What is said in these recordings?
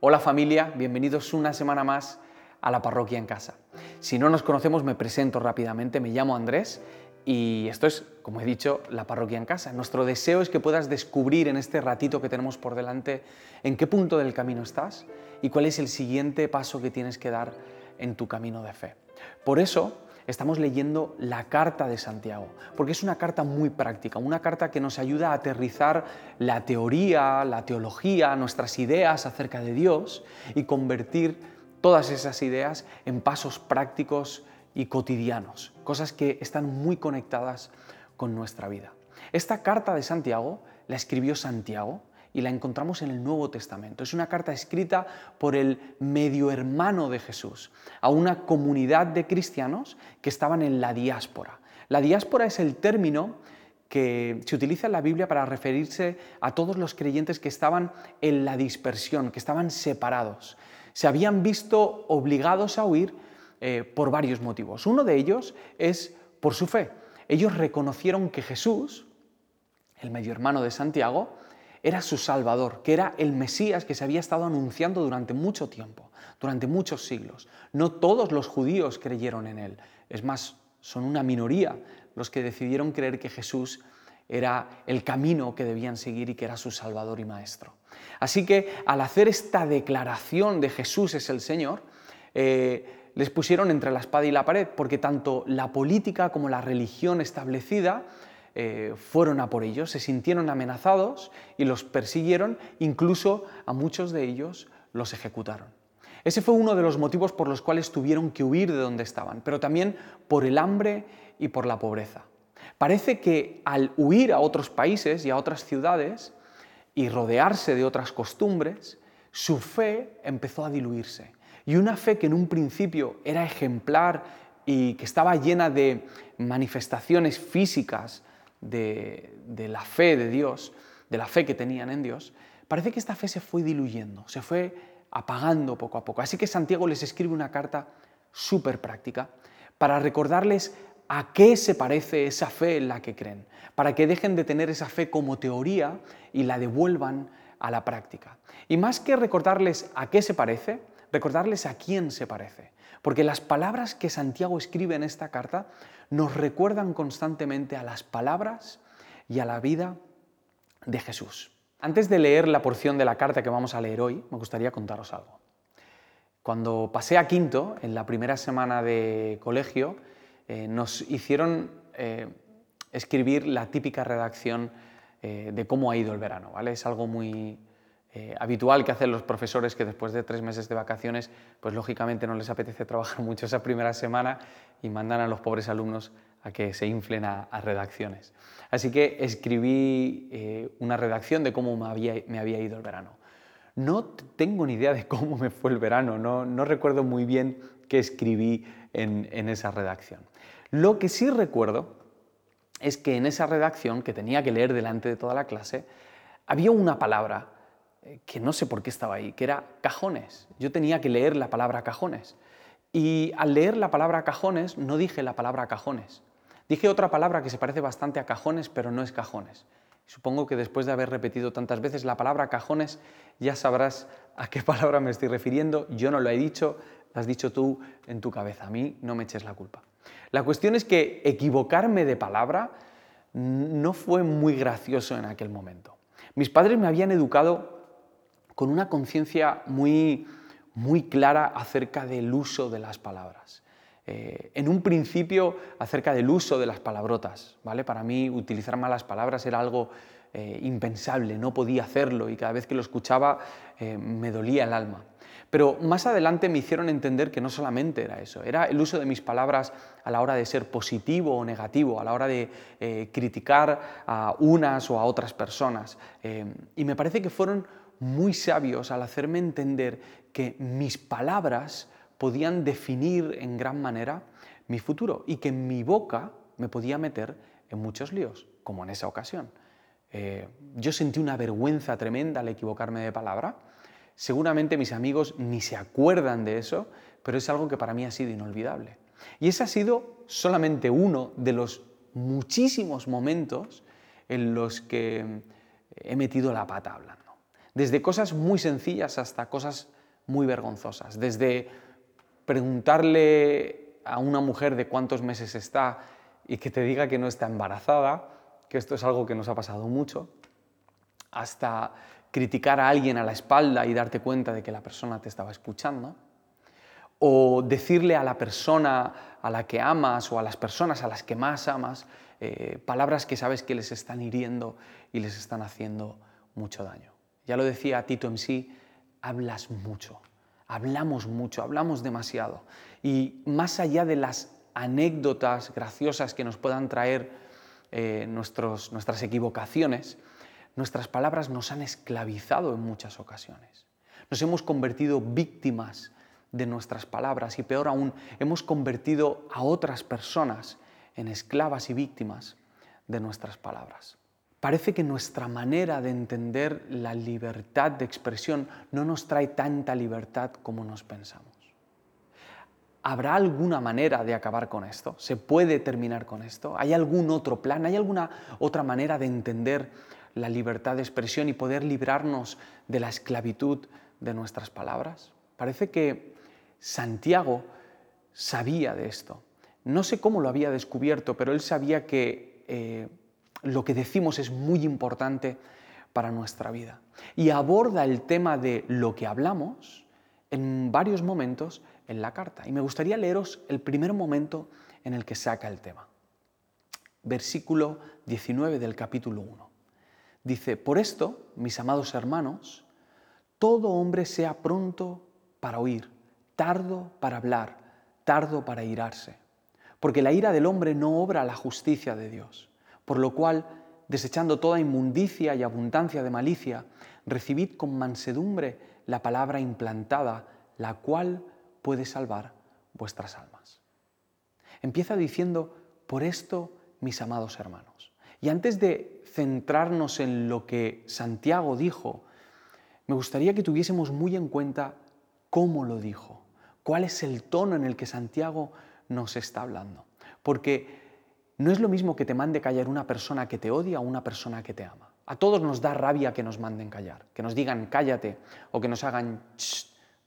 Hola familia, bienvenidos una semana más a la parroquia en casa. Si no nos conocemos me presento rápidamente, me llamo Andrés y esto es, como he dicho, la parroquia en casa. Nuestro deseo es que puedas descubrir en este ratito que tenemos por delante en qué punto del camino estás y cuál es el siguiente paso que tienes que dar en tu camino de fe. Por eso estamos leyendo la carta de Santiago, porque es una carta muy práctica, una carta que nos ayuda a aterrizar la teoría, la teología, nuestras ideas acerca de Dios y convertir todas esas ideas en pasos prácticos y cotidianos, cosas que están muy conectadas con nuestra vida. Esta carta de Santiago la escribió Santiago, y la encontramos en el Nuevo Testamento. Es una carta escrita por el medio hermano de Jesús a una comunidad de cristianos que estaban en la diáspora. La diáspora es el término que se utiliza en la Biblia para referirse a todos los creyentes que estaban en la dispersión, que estaban separados. Se habían visto obligados a huir eh, por varios motivos. Uno de ellos es por su fe. Ellos reconocieron que Jesús, el medio hermano de Santiago, era su Salvador, que era el Mesías que se había estado anunciando durante mucho tiempo, durante muchos siglos. No todos los judíos creyeron en él, es más, son una minoría los que decidieron creer que Jesús era el camino que debían seguir y que era su Salvador y Maestro. Así que al hacer esta declaración de Jesús es el Señor, eh, les pusieron entre la espada y la pared, porque tanto la política como la religión establecida eh, fueron a por ellos, se sintieron amenazados y los persiguieron, incluso a muchos de ellos los ejecutaron. Ese fue uno de los motivos por los cuales tuvieron que huir de donde estaban, pero también por el hambre y por la pobreza. Parece que al huir a otros países y a otras ciudades y rodearse de otras costumbres, su fe empezó a diluirse. Y una fe que en un principio era ejemplar y que estaba llena de manifestaciones físicas de, la fe de Dios, de la fe que tenían en Dios, parece que esta fe se fue diluyendo, se fue apagando poco a poco. Así que Santiago les escribe una carta súper práctica para recordarles a qué se parece esa fe en la que creen, para que dejen de tener esa fe como teoría y la devuelvan a la práctica. Y más que recordarles a qué se parece, recordarles a quién se parece. Porque las palabras que Santiago escribe en esta carta nos recuerdan constantemente a las palabras y a la vida de Jesús. Antes de leer la porción de la carta que vamos a leer hoy, me gustaría contaros algo. Cuando pasé a quinto, en la primera semana de colegio, eh, nos hicieron eh, escribir la típica redacción eh, de cómo ha ido el verano. ¿vale? Es algo muy, eh, habitual que hacen los profesores que después de tres meses de vacaciones, pues lógicamente no les apetece trabajar mucho esa primera semana y mandan a los pobres alumnos a que se inflen a, redacciones. Así que escribí eh, una redacción de cómo me había, me había, ido el verano. No tengo ni idea de cómo me fue el verano, no, no recuerdo muy bien qué escribí en, en esa redacción. Lo que sí recuerdo es que en esa redacción, que tenía que leer delante de toda la clase, había una palabra que no sé por qué estaba ahí, que era cajones. Yo tenía que leer la palabra cajones. Y al leer la palabra cajones no dije la palabra cajones. Dije otra palabra que se parece bastante a cajones, pero no es cajones. Supongo que después de haber repetido tantas veces la palabra cajones, ya sabrás a qué palabra me estoy refiriendo. Yo no lo he dicho, lo has dicho tú en tu cabeza. A mí no me eches la culpa. La cuestión es que equivocarme de palabra no fue muy gracioso en aquel momento. Mis padres me habían educado con una conciencia muy, muy clara acerca del uso de las palabras. Eh, en un principio acerca del uso de las palabrotas, ¿vale? Para mí utilizar malas palabras era algo eh, impensable, no podía hacerlo y cada vez que lo escuchaba eh, me dolía el alma. Pero más adelante me hicieron entender que no solamente era eso, era el uso de mis palabras a la hora de ser positivo o negativo, a la hora de criticar a unas o a otras personas. y me parece que fueron muy sabios al hacerme entender que mis palabras podían definir en gran manera mi futuro y que mi boca me podía meter en muchos líos, como en esa ocasión. Eh, yo sentí una vergüenza tremenda al equivocarme de palabra. Seguramente mis amigos ni se acuerdan de eso, pero es algo que para mí ha sido inolvidable. Y ese ha sido solamente uno de los muchísimos momentos en los que he metido la pata hablando. desde cosas muy sencillas hasta cosas muy vergonzosas, desde preguntarle a una mujer de cuántos meses está y que te diga que no está embarazada, que esto es algo que nos ha pasado mucho, hasta criticar a alguien a la espalda y darte cuenta de que la persona te estaba escuchando, o decirle a la persona a la que amas o a las personas a las que más amas eh, palabras que sabes que les están hiriendo y les están haciendo mucho daño. Ya lo decía Tito en sí, hablas mucho, hablamos mucho, hablamos demasiado. Y más allá de las anécdotas graciosas que nos puedan traer eh, nuestras equivocaciones, nuestras palabras nos han esclavizado en muchas ocasiones. Nos hemos convertido víctimas de nuestras palabras y peor aún, hemos convertido a otras personas en esclavas y víctimas de nuestras palabras. Parece que nuestra manera de entender la libertad de expresión no nos trae tanta libertad como nos pensamos. ¿Habrá alguna manera de acabar con esto? ¿Se puede terminar con esto? ¿Hay algún otro plan? ¿Hay alguna otra manera de entender la libertad de expresión y poder librarnos de la esclavitud de nuestras palabras? Parece que Santiago sabía de esto. No sé cómo lo había descubierto, pero él sabía que eh, lo que decimos es muy importante para nuestra vida. Y aborda el tema de lo que hablamos en varios momentos en la carta. Y me gustaría leeros el primer momento en el que saca el tema. Versículo 19 del capítulo 1. Dice, por esto, mis amados hermanos, todo hombre sea pronto para oír, tardo para hablar, tardo para irarse. Porque la ira del hombre no obra la justicia de Dios. Por lo cual, desechando toda inmundicia y abundancia de malicia, recibid con mansedumbre la palabra implantada, la cual puede salvar vuestras almas. Empieza diciendo, por esto, mis amados hermanos. Y antes de centrarnos en lo que Santiago dijo, me gustaría que tuviésemos muy en cuenta cómo lo dijo, cuál es el tono en el que Santiago nos está hablando. Porque no es lo mismo que te mande callar una persona que te odia o una persona que te ama. A todos nos da rabia que nos manden callar, que nos digan cállate o que nos hagan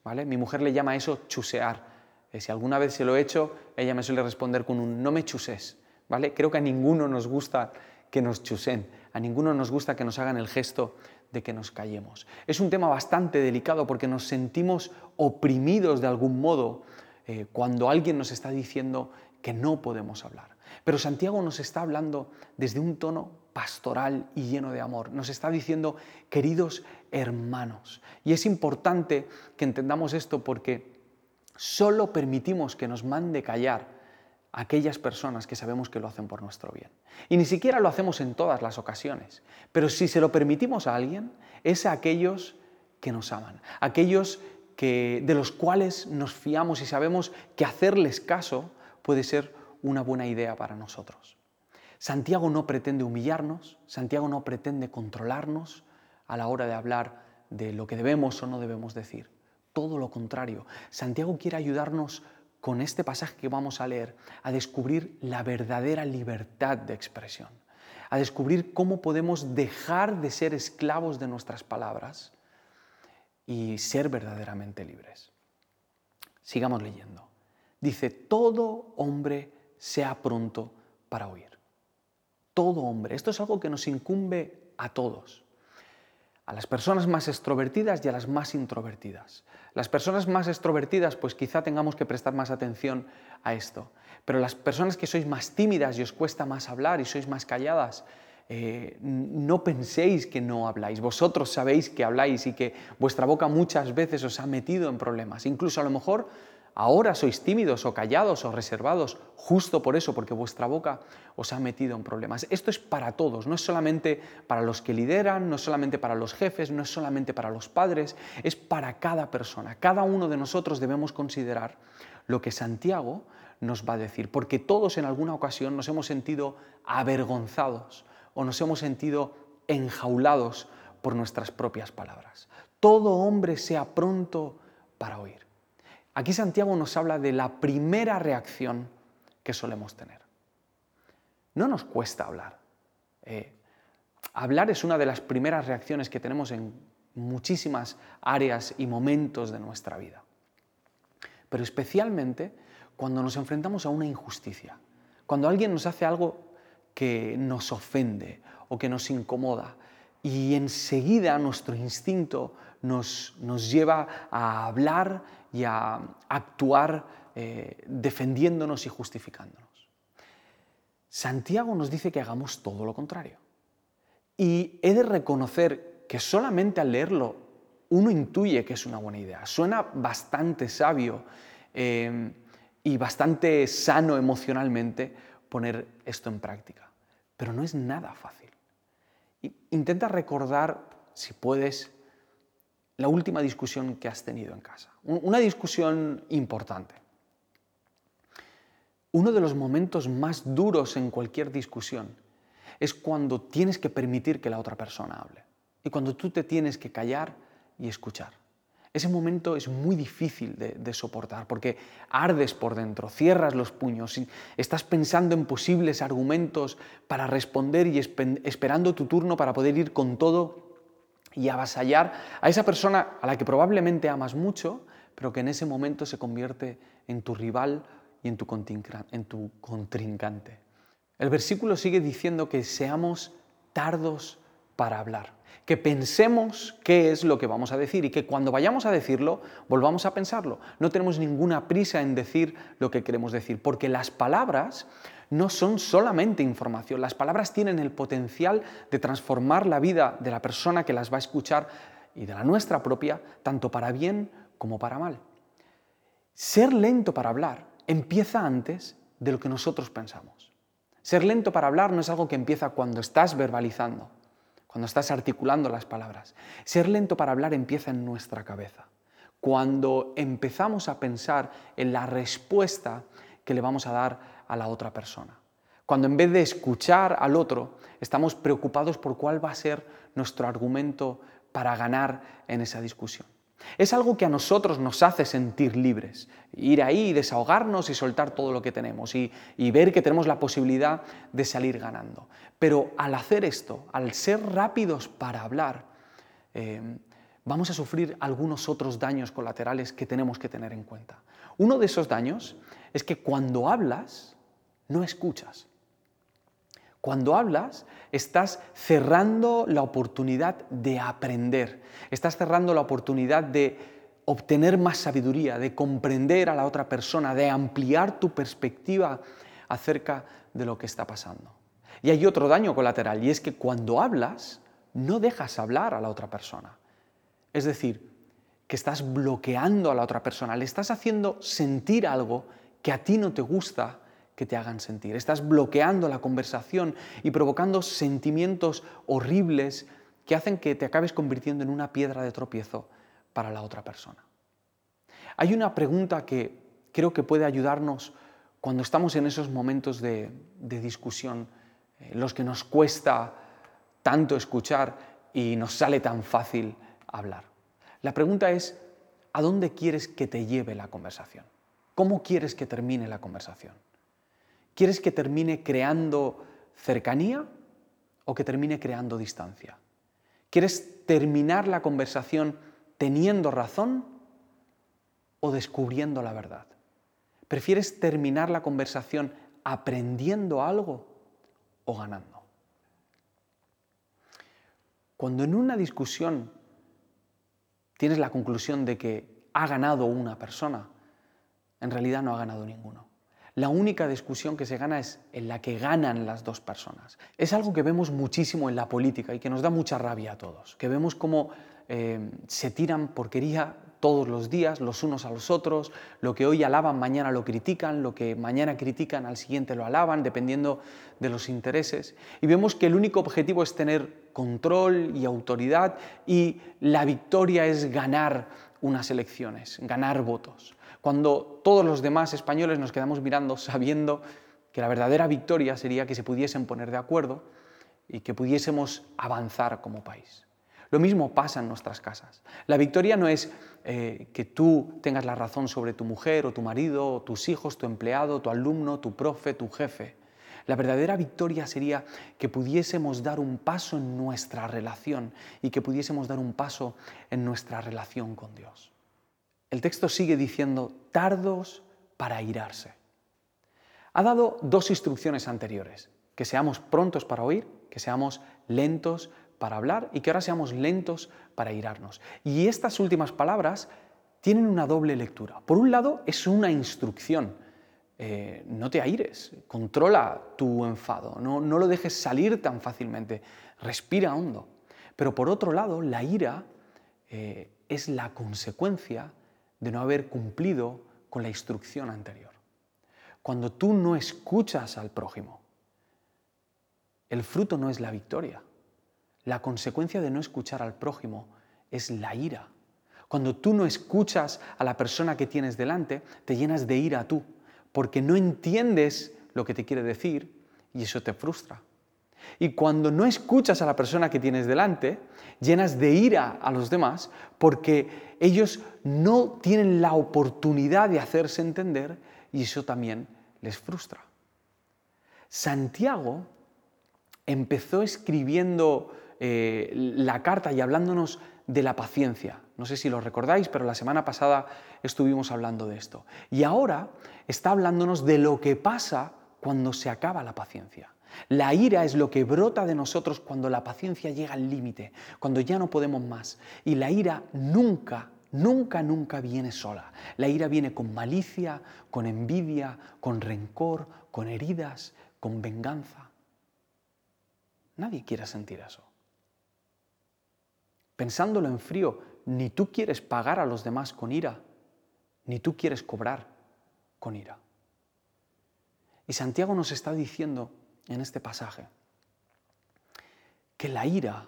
¿vale? Mi mujer le llama eso chusear. Eh, si alguna vez se lo he hecho, ella me suele responder con un no me chuses, ¿vale? Creo que a ninguno nos gusta que nos chusen, a ninguno nos gusta que nos hagan el gesto de que nos callemos. Es un tema bastante delicado porque nos sentimos oprimidos de algún modo eh, cuando alguien nos está diciendo que no podemos hablar. Pero Santiago nos está hablando desde un tono pastoral y lleno de amor. Nos está diciendo, queridos hermanos. Y es importante que entendamos esto porque solo permitimos que nos mande callar aquellas personas que sabemos que lo hacen por nuestro bien. Y ni siquiera lo hacemos en todas las ocasiones, pero si se lo permitimos a alguien, es a aquellos que nos aman, aquellos que, de los cuales nos fiamos y sabemos que hacerles caso puede ser una buena idea para nosotros. Santiago no pretende humillarnos, Santiago no pretende controlarnos a la hora de hablar de lo que debemos o no debemos decir. Todo lo contrario, Santiago quiere ayudarnos con este pasaje que vamos a leer a descubrir la verdadera libertad de expresión, a descubrir cómo podemos dejar de ser esclavos de nuestras palabras y ser verdaderamente libres. Sigamos leyendo. Dice, todo hombre sea pronto para oír. Todo hombre. Esto es algo que nos incumbe a todos a las personas más extrovertidas y a las más introvertidas. Las personas más extrovertidas, pues quizá tengamos que prestar más atención a esto. Pero las personas que sois más tímidas y os cuesta más hablar y sois más calladas, eh, no penséis que no habláis. Vosotros sabéis que habláis y que vuestra boca muchas veces os ha metido en problemas. Incluso a lo mejor Ahora sois tímidos o callados o reservados justo por eso, porque vuestra boca os ha metido en problemas. Esto es para todos, no es solamente para los que lideran, no es solamente para los jefes, no es solamente para los padres, es para cada persona. Cada uno de nosotros debemos considerar lo que Santiago nos va a decir, porque todos en alguna ocasión nos hemos sentido avergonzados o nos hemos sentido enjaulados por nuestras propias palabras. Todo hombre sea pronto para oír. Aquí Santiago nos habla de la primera reacción que solemos tener. No nos cuesta hablar. Eh, hablar es una de las primeras reacciones que tenemos en muchísimas áreas y momentos de nuestra vida. Pero especialmente cuando nos enfrentamos a una injusticia, cuando alguien nos hace algo que nos ofende o que nos incomoda y enseguida nuestro instinto nos, lleva a hablar y a actuar eh, defendiéndonos y justificándonos. Santiago nos dice que hagamos todo lo contrario. Y he de reconocer que solamente al leerlo uno intuye que es una buena idea. Suena bastante sabio eh, y bastante sano emocionalmente poner esto en práctica. Pero no es nada fácil. Intenta recordar, si puedes, la última discusión que has tenido en casa. Una discusión importante. Uno de los momentos más duros en cualquier discusión es cuando tienes que permitir que la otra persona hable y cuando tú te tienes que callar y escuchar. Ese momento es muy difícil de, soportar porque ardes por dentro, cierras los puños, estás pensando en posibles argumentos para responder y esperando tu turno para poder ir con todo y avasallar a esa persona a la que probablemente amas mucho, pero que en ese momento se convierte en tu rival y en tu, en tu contrincante. El versículo sigue diciendo que seamos tardos para hablar, que pensemos qué es lo que vamos a decir y que cuando vayamos a decirlo volvamos a pensarlo. No tenemos ninguna prisa en decir lo que queremos decir, porque las palabras no son solamente información, las palabras tienen el potencial de transformar la vida de la persona que las va a escuchar y de la nuestra propia, tanto para bien como para mal. Ser lento para hablar empieza antes de lo que nosotros pensamos. Ser lento para hablar no es algo que empieza cuando estás verbalizando, cuando estás articulando las palabras. Ser lento para hablar empieza en nuestra cabeza, cuando empezamos a pensar en la respuesta que le vamos a dar a la otra persona. Cuando en vez de escuchar al otro, estamos preocupados por cuál va a ser nuestro argumento para ganar en esa discusión. Es algo que a nosotros nos hace sentir libres, ir ahí, desahogarnos y soltar todo lo que tenemos y, ver que tenemos la posibilidad de salir ganando. Pero al hacer esto, al ser rápidos para hablar, eh, vamos a sufrir algunos otros daños colaterales que tenemos que tener en cuenta. Uno de esos daños es que cuando hablas, no escuchas. Cuando hablas, estás cerrando la oportunidad de aprender, estás cerrando la oportunidad de obtener más sabiduría, de comprender a la otra persona, de ampliar tu perspectiva acerca de lo que está pasando. Y hay otro daño colateral, y es que cuando hablas, no dejas hablar a la otra persona. Es decir, que estás bloqueando a la otra persona, le estás haciendo sentir algo que a ti no te gusta que te hagan sentir. Estás bloqueando la conversación y provocando sentimientos horribles que hacen que te acabes convirtiendo en una piedra de tropiezo para la otra persona. Hay una pregunta que creo que puede ayudarnos cuando estamos en esos momentos de, discusión, en los que nos cuesta tanto escuchar y nos sale tan fácil hablar. La pregunta es, ¿a dónde quieres que te lleve la conversación? ¿Cómo quieres que termine la conversación? ¿Quieres que termine creando cercanía o que termine creando distancia? ¿Quieres terminar la conversación teniendo razón o descubriendo la verdad? ¿Prefieres terminar la conversación aprendiendo algo o ganando? Cuando en una discusión tienes la conclusión de que ha ganado una persona, en realidad no ha ganado ninguno la única discusión que se gana es en la que ganan las dos personas. Es algo que vemos muchísimo en la política y que nos da mucha rabia a todos, que vemos cómo eh, se tiran porquería todos los días, los unos a los otros, lo que hoy alaban, mañana lo critican, lo que mañana critican, al siguiente lo alaban, dependiendo de los intereses. Y vemos que el único objetivo es tener control y autoridad y la victoria es ganar unas elecciones, ganar votos cuando todos los demás españoles nos quedamos mirando sabiendo que la verdadera victoria sería que se pudiesen poner de acuerdo y que pudiésemos avanzar como país. Lo mismo pasa en nuestras casas. La victoria no es eh, que tú tengas la razón sobre tu mujer o tu marido, tus hijos, tu empleado, tu alumno, tu profe, tu jefe. La verdadera victoria sería que pudiésemos dar un paso en nuestra relación y que pudiésemos dar un paso en nuestra relación con Dios. El texto sigue diciendo, tardos para irarse. Ha dado dos instrucciones anteriores, que seamos prontos para oír, que seamos lentos para hablar y que ahora seamos lentos para irarnos. Y estas últimas palabras tienen una doble lectura. Por un lado, es una instrucción. Eh, no te aires, controla tu enfado, no, lo dejes salir tan fácilmente, respira hondo. Pero por otro lado, la ira eh, es la consecuencia de no haber cumplido con la instrucción anterior. Cuando tú no escuchas al prójimo, el fruto no es la victoria. La consecuencia de no escuchar al prójimo es la ira. Cuando tú no escuchas a la persona que tienes delante, te llenas de ira tú, porque no entiendes lo que te quiere decir y eso te frustra. Y cuando no escuchas a la persona que tienes delante, llenas de ira a los demás porque ellos no tienen la oportunidad de hacerse entender y eso también les frustra. Santiago empezó escribiendo eh, la carta y hablándonos de la paciencia. No sé si lo recordáis, pero la semana pasada estuvimos hablando de esto. Y ahora está hablándonos de lo que pasa cuando se acaba la paciencia. La ira es lo que brota de nosotros cuando la paciencia llega al límite, cuando ya no podemos más. Y la ira nunca, nunca, nunca viene sola. La ira viene con malicia, con envidia, con rencor, con heridas, con venganza. Nadie quiere sentir eso. Pensándolo en frío, ni tú quieres pagar a los demás con ira, ni tú quieres cobrar con ira. Y Santiago nos está diciendo en este pasaje que la ira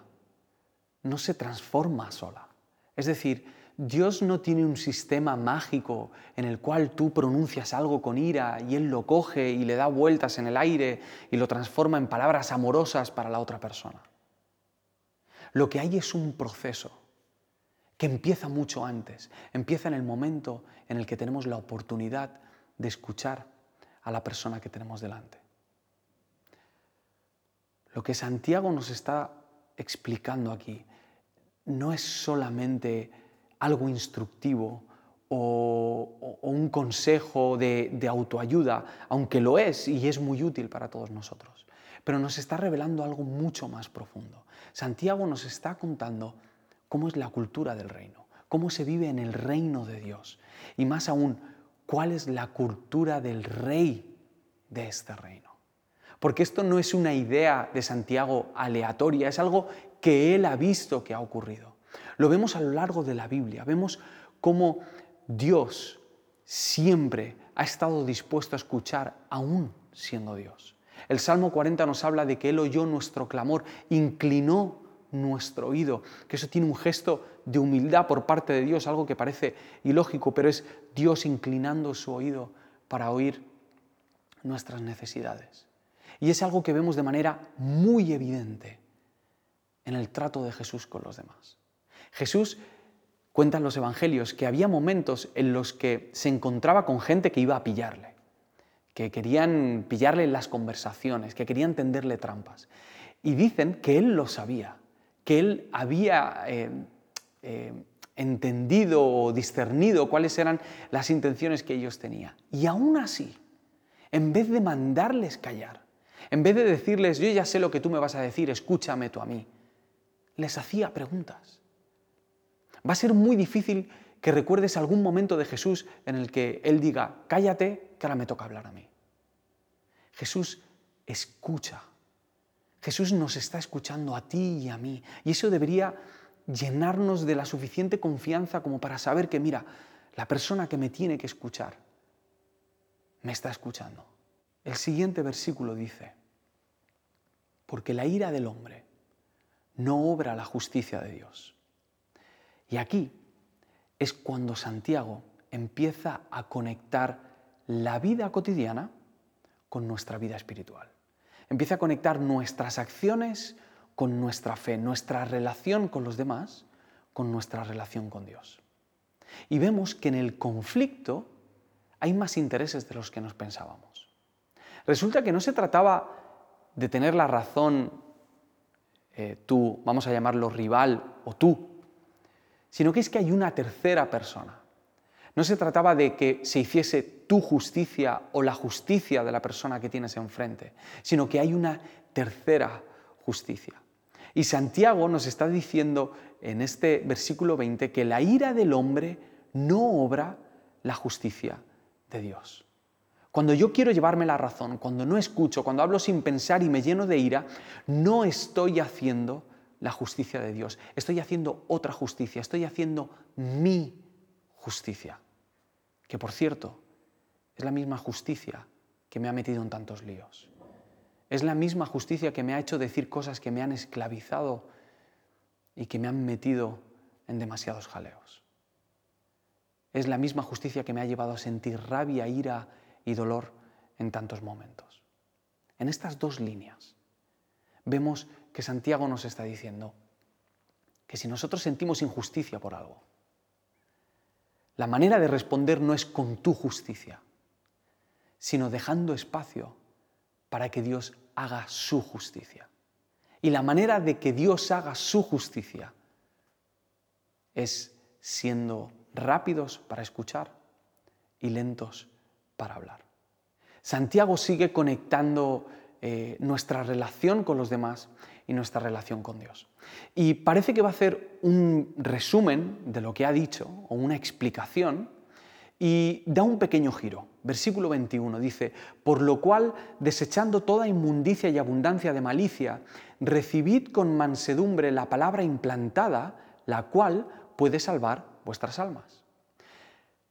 no se transforma sola. Es decir, Dios no tiene un sistema mágico en el cual tú pronuncias algo con ira y Él lo coge y le da vueltas en el aire y lo transforma en palabras amorosas para la otra persona. Lo que hay es un proceso que empieza mucho antes, empieza en el momento en el que tenemos la oportunidad de escuchar a la persona que tenemos delante. Lo que Santiago nos está explicando aquí no es solamente algo instructivo o, un consejo de, de autoayuda, aunque lo es y es muy útil para todos nosotros, pero nos está revelando algo mucho más profundo. Santiago nos está contando cómo es la cultura del reino, cómo se vive en el reino de Dios y más aún, cuál es la cultura del rey de este reino. Porque esto no es una idea de Santiago aleatoria, es algo que él ha visto que ha ocurrido. Lo vemos a lo largo de la Biblia, vemos cómo Dios siempre ha estado dispuesto a escuchar aún siendo Dios. El Salmo 40 nos habla de que Él oyó nuestro clamor, inclinó nuestro oído, que eso tiene un gesto de humildad por parte de Dios, algo que parece ilógico, pero es Dios inclinando su oído para oír nuestras necesidades. Y es algo que vemos de manera muy evidente en el trato de Jesús con los demás. Jesús cuenta en los evangelios que había momentos en los que se encontraba con gente que iba a pillarle, que querían pillarle en las conversaciones, que querían tenderle trampas. Y dicen que él lo sabía, que él había eh, eh, entendido o discernido cuáles eran las intenciones que ellos tenían. Y aún así, en vez de mandarles callar, en vez de decirles, yo ya sé lo que tú me vas a decir, escúchame tú a mí, les hacía preguntas. Va a ser muy difícil que recuerdes algún momento de Jesús en el que Él diga, cállate, que ahora me toca hablar a mí. Jesús escucha. Jesús nos está escuchando a ti y a mí. Y eso debería llenarnos de la suficiente confianza como para saber que, mira, la persona que me tiene que escuchar me está escuchando. El siguiente versículo dice, porque la ira del hombre no obra la justicia de Dios. Y aquí es cuando Santiago empieza a conectar la vida cotidiana con nuestra vida espiritual. Empieza a conectar nuestras acciones con nuestra fe, nuestra relación con los demás con nuestra relación con Dios. Y vemos que en el conflicto hay más intereses de los que nos pensábamos. Resulta que no se trataba de tener la razón eh, tú, vamos a llamarlo rival o tú, sino que es que hay una tercera persona. No se trataba de que se hiciese tu justicia o la justicia de la persona que tienes enfrente, sino que hay una tercera justicia. Y Santiago nos está diciendo en este versículo 20 que la ira del hombre no obra la justicia de Dios. Cuando yo quiero llevarme la razón, cuando no escucho, cuando hablo sin pensar y me lleno de ira, no estoy haciendo la justicia de Dios, estoy haciendo otra justicia, estoy haciendo mi justicia, que por cierto es la misma justicia que me ha metido en tantos líos. Es la misma justicia que me ha hecho decir cosas que me han esclavizado y que me han metido en demasiados jaleos. Es la misma justicia que me ha llevado a sentir rabia, ira y dolor en tantos momentos. En estas dos líneas vemos que Santiago nos está diciendo que si nosotros sentimos injusticia por algo, la manera de responder no es con tu justicia, sino dejando espacio para que Dios haga su justicia. Y la manera de que Dios haga su justicia es siendo rápidos para escuchar y lentos para hablar. Santiago sigue conectando eh, nuestra relación con los demás y nuestra relación con Dios. Y parece que va a hacer un resumen de lo que ha dicho o una explicación y da un pequeño giro. Versículo 21 dice, por lo cual, desechando toda inmundicia y abundancia de malicia, recibid con mansedumbre la palabra implantada, la cual puede salvar vuestras almas.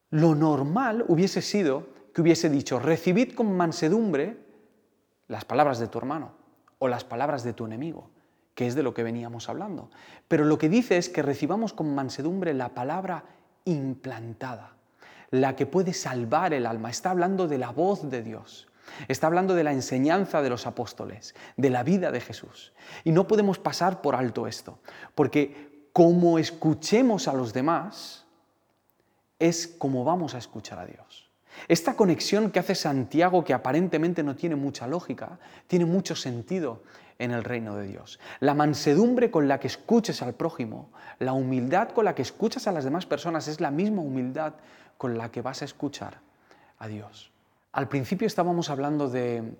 Lo normal hubiese sido que hubiese dicho, recibid con mansedumbre las palabras de tu hermano o las palabras de tu enemigo, que es de lo que veníamos hablando. Pero lo que dice es que recibamos con mansedumbre la palabra implantada la que puede salvar el alma. Está hablando de la voz de Dios. Está hablando de la enseñanza de los apóstoles, de la vida de Jesús. Y no podemos pasar por alto esto, porque como escuchemos a los demás, es como vamos a escuchar a Dios. Esta conexión que hace Santiago, que aparentemente no tiene mucha lógica, tiene mucho sentido en el reino de Dios. La mansedumbre con la que escuches al prójimo, la humildad con la que escuchas a las demás personas es la misma humildad con la que vas a escuchar a Dios. Al principio estábamos hablando de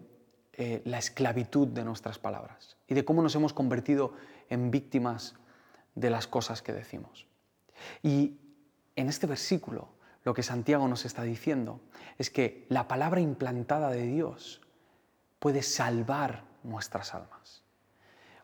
eh, la esclavitud de nuestras palabras y de cómo nos hemos convertido en víctimas de las cosas que decimos. Y en este versículo lo que Santiago nos está diciendo es que la palabra implantada de Dios puede salvar nuestras almas.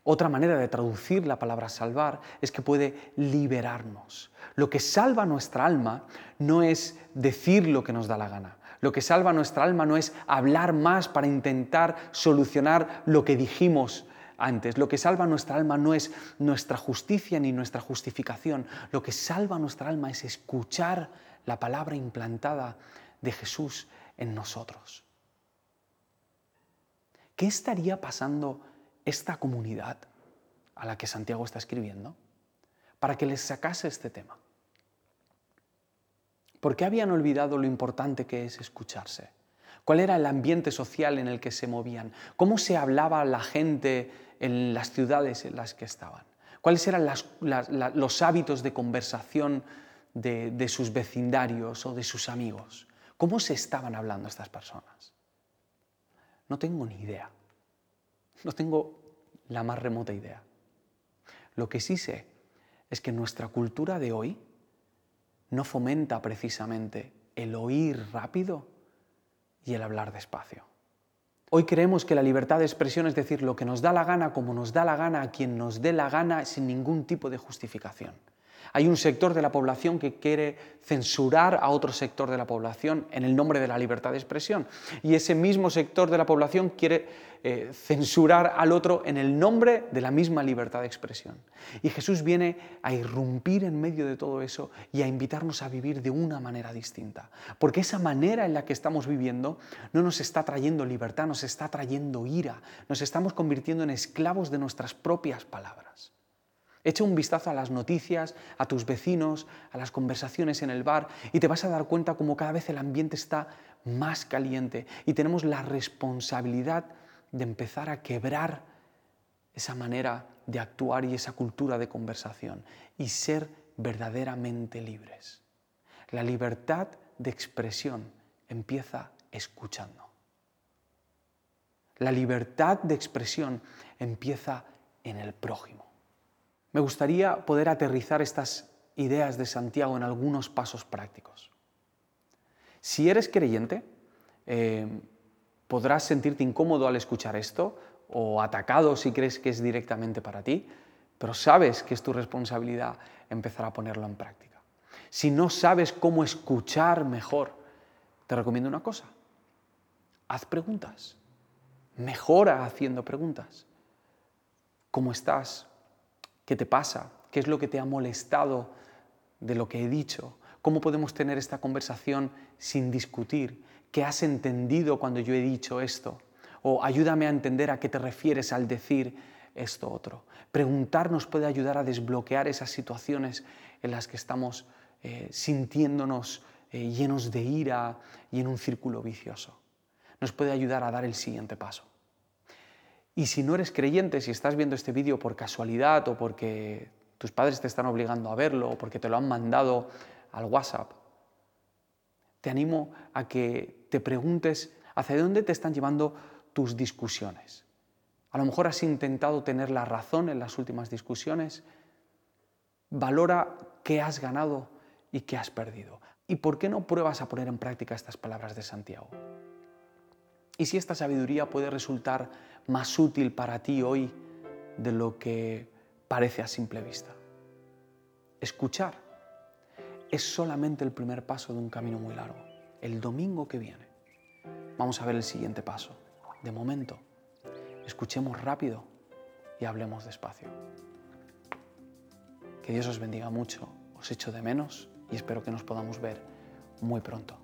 Otra manera de traducir la palabra salvar es que puede liberarnos. Lo que salva nuestra alma no es decir lo que nos da la gana. Lo que salva nuestra alma no es hablar más para intentar solucionar lo que dijimos antes. Lo que salva nuestra alma no es nuestra justicia ni nuestra justificación. Lo que salva nuestra alma es escuchar la palabra implantada de Jesús en nosotros. ¿Qué estaría pasando esta comunidad a la que Santiago está escribiendo para que les sacase este tema. ¿Por qué habían olvidado lo importante que es escucharse? ¿Cuál era el ambiente social en el que se movían? ¿Cómo se hablaba la gente en las ciudades en las que estaban? ¿Cuáles eran los hábitos de conversación de, de sus vecindarios o de sus amigos? ¿Cómo se estaban hablando estas personas? No tengo ni idea. No tengo la más remota idea. Lo que sí sé es que nuestra cultura de hoy no fomenta precisamente el oír rápido y el hablar despacio. Hoy creemos que la libertad de expresión es decir lo que nos da la gana, como nos da la gana, a quien nos dé la gana, sin ningún tipo de justificación. Hay un sector de la población que quiere censurar a otro sector de la población en el nombre de la libertad de expresión. Y ese mismo sector de la población quiere eh, censurar al otro en el nombre de la misma libertad de expresión. Y Jesús viene a irrumpir en medio de todo eso y a invitarnos a vivir de una manera distinta. Porque esa manera en la que estamos viviendo no nos está trayendo libertad, nos está trayendo ira. Nos estamos convirtiendo en esclavos de nuestras propias palabras. Echa un vistazo a las noticias, a tus vecinos, a las conversaciones en el bar y te vas a dar cuenta como cada vez el ambiente está más caliente y tenemos la responsabilidad de empezar a quebrar esa manera de actuar y esa cultura de conversación y ser verdaderamente libres. La libertad de expresión empieza escuchando. La libertad de expresión empieza en el prójimo. Me gustaría poder aterrizar estas ideas de Santiago en algunos pasos prácticos. Si eres creyente, eh, podrás sentirte incómodo al escuchar esto o atacado si crees que es directamente para ti, pero sabes que es tu responsabilidad empezar a ponerlo en práctica. Si no sabes cómo escuchar mejor, te recomiendo una cosa. Haz preguntas. Mejora haciendo preguntas. ¿Cómo estás? ¿Qué te pasa? ¿Qué es lo que te ha molestado de lo que he dicho? ¿Cómo podemos tener esta conversación sin discutir? ¿Qué has entendido cuando yo he dicho esto? O ayúdame a entender a qué te refieres al decir esto otro. Preguntar nos puede ayudar a desbloquear esas situaciones en las que estamos eh, sintiéndonos eh, llenos de ira y en un círculo vicioso. Nos puede ayudar a dar el siguiente paso. Y si no eres creyente, si estás viendo este vídeo por casualidad o porque tus padres te están obligando a verlo o porque te lo han mandado al WhatsApp, te animo a que te preguntes hacia dónde te están llevando tus discusiones. A lo mejor has intentado tener la razón en las últimas discusiones. Valora qué has ganado y qué has perdido. ¿Y por qué no pruebas a poner en práctica estas palabras de Santiago? Y si esta sabiduría puede resultar más útil para ti hoy de lo que parece a simple vista. Escuchar es solamente el primer paso de un camino muy largo. El domingo que viene vamos a ver el siguiente paso. De momento, escuchemos rápido y hablemos despacio. Que Dios os bendiga mucho, os echo de menos y espero que nos podamos ver muy pronto.